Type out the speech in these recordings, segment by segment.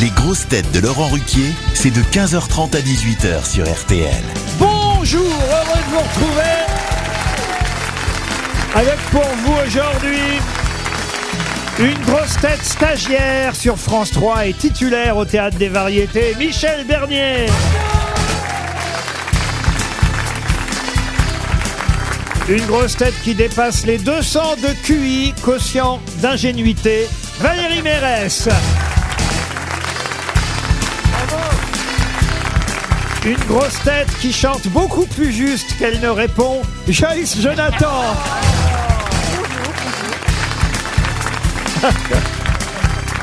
Les grosses têtes de Laurent Ruquier, c'est de 15h30 à 18h sur RTL. Bonjour, heureux de vous retrouver avec pour vous aujourd'hui une grosse tête stagiaire sur France 3 et titulaire au Théâtre des Variétés, Michel Bernier. Une grosse tête qui dépasse les 200 de QI, quotient d'ingénuité, Valérie Mérès. Une grosse tête qui chante beaucoup plus juste qu'elle ne répond, Joyce Jonathan.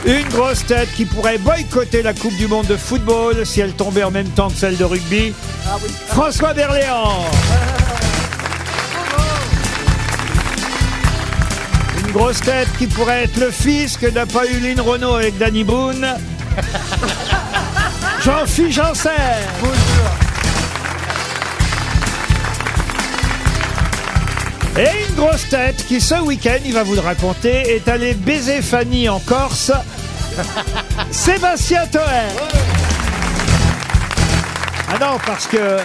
Une grosse tête qui pourrait boycotter la Coupe du Monde de football si elle tombait en même temps que celle de rugby, François Berléand. Une grosse tête qui pourrait être le fils que n'a pas eu Lynn Renault avec Danny Boone, Jean-Philippe Janssen. Et une grosse tête qui, ce week-end, il va vous le raconter, est allé baiser Fanny en Corse. Sébastien Toer. Ah non, parce que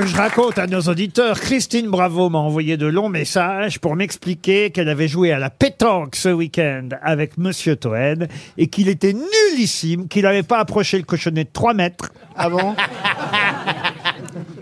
que je raconte à nos auditeurs, Christine Bravo m'a envoyé de longs messages pour m'expliquer qu'elle avait joué à la pétanque ce week-end avec Monsieur Toen et qu'il était nullissime, qu'il n'avait pas approché le cochonnet de 3 mètres. Ah bon?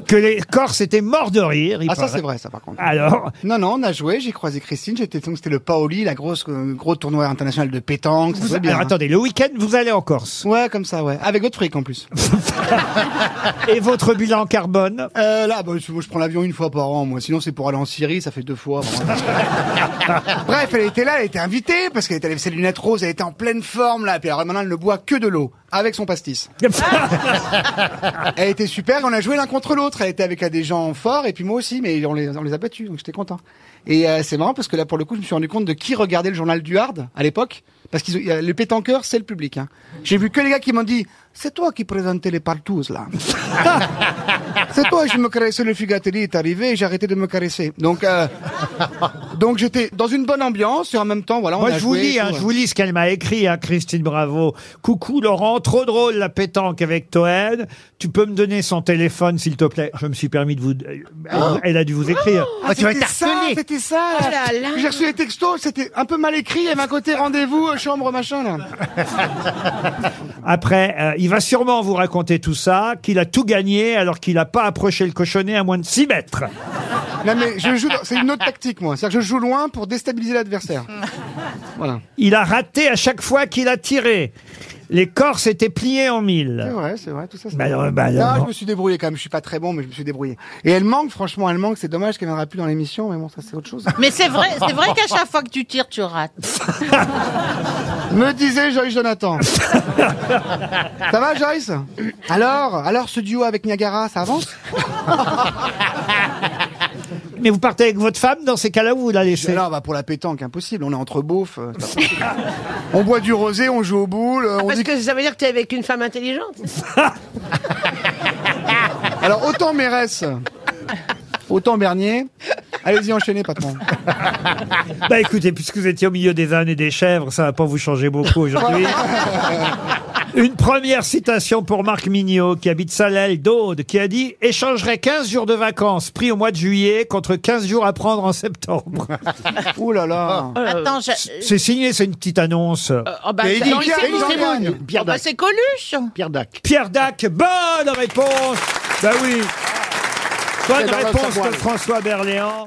Que les Corses étaient morts de rire. il Ah ça paraît. c'est vrai ça par contre. Alors, Non non on a joué, j'ai croisé Christine, j'étais donc c'était le Paoli, la grosse euh, gros tournoi international de pétanque, ça vous, se bien. alors hein. attendez, le week-end, vous allez en Corse. Ouais comme ça ouais, avec votre fric en plus. Et votre bilan carbone? Euh, là bah, je, je prends l'avion une fois par an moi, sinon c'est pour aller en Syrie, ça fait deux fois. vraiment. Bref elle était là, elle était invitée parce qu'elle était avec ses lunettes roses, elle était en pleine forme là, puis alors maintenant elle ne boit que de l'eau avec son pastis. Elle était super, on a joué l'un contre l'autre. Elle était avec euh, des gens forts et puis moi aussi, mais on les, a battus, donc j'étais content. Et euh, c'est marrant parce que là, pour le coup, je me suis rendu compte de qui regardait le journal du Hard à l'époque. Parce a- les pétanqueurs, c'est le public. Hein. J'ai vu que les gars qui m'ont dit, c'est toi qui présentais les partous là. c'est toi, je me caressais le figatelli est arrivé et j'ai arrêté de me caresser. Donc, euh, donc j'étais dans une bonne ambiance et en même temps, voilà. on Moi, a je vous lis, hein, je vous lis ce qu'elle m'a écrit, hein, Christine Bravo. Coucou Laurent, trop drôle la pétanque avec Toen. Tu peux me donner son téléphone, s'il te plaît? Je me suis permis de vous. Elle, elle a dû vous écrire. Ah, c'était ça, c'était ça. J'ai reçu les textos, c'était un peu mal écrit. Avait un côté rendez-vous, chambre, machin, là. Après, euh, il va sûrement vous raconter tout ça, qu'il a tout gagné alors qu'il n'a pas approché le cochonnet à moins de 6 mètres. Non, mais je joue, c'est une autre tactique, moi. C'est-à-dire que je joue loin pour déstabiliser l'adversaire. Voilà. Il a raté à chaque fois qu'il a tiré. Les Corses étaient pliés en C'est mille. vrai, c'est vrai, tout ça. c'est Bah vrai. alors, bah Non, je me suis débrouillé quand même. Je suis pas très bon, mais je me suis débrouillé. Et elle manque, franchement, elle manque. C'est dommage qu'elle viendra plus dans l'émission, mais bon, ça c'est autre chose. Mais c'est vrai, c'est vrai qu'à chaque fois que tu tires, tu rates. Me disait Joyce Jonathan. ça va, Joyce? Alors, alors ce duo avec Niagara, ça avance? Mais vous partez avec votre femme dans ces cas-là où vous la laissez? Non, bah pour la pétanque, impossible. On est entre beaufs. euh, on boit du rosé, on joue au boule. euh, on Parce dit que ça veut dire que t'es avec une femme intelligente. Alors autant Mérès, autant Bernier. Allez-y, enchaînez, patron. Bah écoutez, puisque vous étiez au milieu des ânes et des chèvres, ça va pas vous changer beaucoup aujourd'hui. Une première citation pour Marc Mignot, qui habite Salel d'Aude, qui a dit « Échangerait 15 jours de vacances pris au mois de juillet contre 15 jours à prendre en septembre. Ouh là là. Attends, je... » C'est signé, c'est une petite annonce. Oh, bah, Et non, Pierre- c'est. Oh, bah, c'est Coluche. Pierre Dac. Pierre Dac, bonne réponse Bah oui Bonne C'est dans le réponse savoir. de François Berléand.